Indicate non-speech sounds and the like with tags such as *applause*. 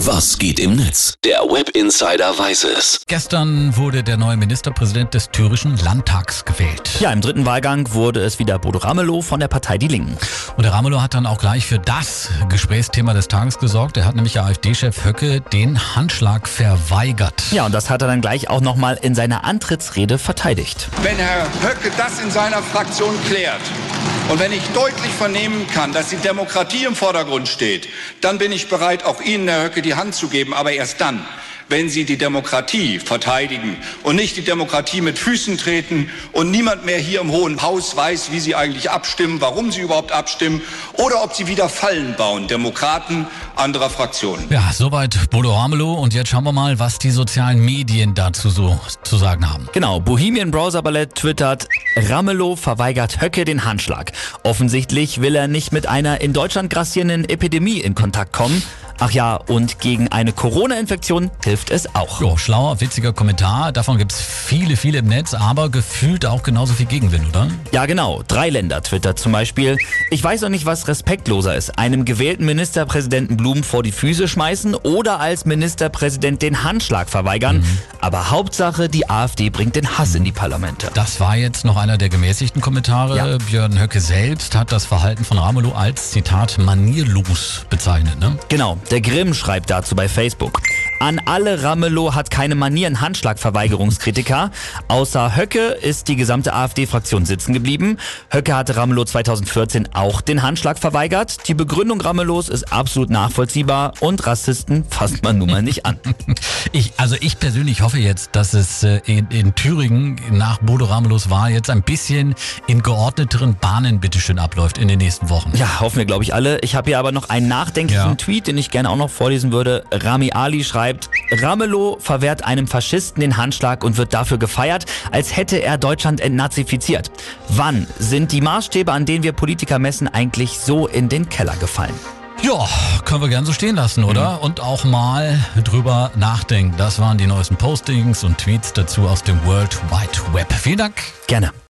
Was geht im Netz? Der Web Insider weiß es. Gestern wurde der neue Ministerpräsident des thürischen Landtags gewählt. Ja, im dritten Wahlgang wurde es wieder Bodo Ramelow von der Partei Die Linken. Und der Ramelow hat dann auch gleich für das Gesprächsthema des Tages gesorgt. Er hat nämlich AfD-Chef Höcke den Handschlag verweigert. Ja, und das hat er dann gleich auch nochmal in seiner Antrittsrede verteidigt. Wenn Herr Höcke das in seiner Fraktion klärt, und wenn ich deutlich vernehmen kann, dass die Demokratie im Vordergrund steht, dann bin ich bereit, auch Ihnen, Herr Höcke, die Hand zu geben, aber erst dann, wenn Sie die Demokratie verteidigen und nicht die Demokratie mit Füßen treten und niemand mehr hier im Hohen Haus weiß, wie Sie eigentlich abstimmen, warum Sie überhaupt abstimmen oder ob Sie wieder Fallen bauen, Demokraten anderer Fraktionen. Ja, soweit Bodo Ramelow und jetzt schauen wir mal, was die sozialen Medien dazu so zu sagen haben. Genau, Bohemian Browser Ballett twittert, Ramelow verweigert Höcke den Handschlag. Offensichtlich will er nicht mit einer in Deutschland grassierenden Epidemie in Kontakt kommen. Ach ja, und gegen eine Corona-Infektion hilft es auch. Jo, schlauer, witziger Kommentar. Davon gibt's viele, viele im Netz, aber gefühlt auch genauso viel Gegenwind, oder? Ja, genau. Drei Länder twittert zum Beispiel. Ich weiß noch nicht, was respektloser ist. Einem gewählten Ministerpräsidenten Blumen vor die Füße schmeißen oder als Ministerpräsident den Handschlag verweigern. Mhm. Aber Hauptsache, die AfD bringt den Hass in die Parlamente. Das war jetzt noch einer der gemäßigten Kommentare. Ja. Björn Höcke selbst hat das Verhalten von Ramelow als Zitat manierlos bezeichnet. Ne? Genau. Der Grimm schreibt dazu bei Facebook. An alle Ramelow hat keine Manieren Handschlagverweigerungskritiker. Außer Höcke ist die gesamte AfD-Fraktion sitzen geblieben. Höcke hatte Ramelow 2014 auch den Handschlag verweigert. Die Begründung Ramelows ist absolut nachvollziehbar und Rassisten fasst man nun mal nicht an. *laughs* Ich, also ich persönlich hoffe jetzt, dass es äh, in, in Thüringen nach Bodo Ramelows Wahl jetzt ein bisschen in geordneteren Bahnen bitteschön abläuft in den nächsten Wochen. Ja, hoffen wir glaube ich alle. Ich habe hier aber noch einen nachdenklichen ja. Tweet, den ich gerne auch noch vorlesen würde. Rami Ali schreibt, schreibt, Ramelow verwehrt einem Faschisten den Handschlag und wird dafür gefeiert, als hätte er Deutschland entnazifiziert. Wann sind die Maßstäbe, an denen wir Politiker messen, eigentlich so in den Keller gefallen? Ja, können wir gern so stehen lassen, oder? Mhm. Und auch mal drüber nachdenken. Das waren die neuesten Postings und Tweets dazu aus dem World Wide Web. Vielen Dank. Gerne.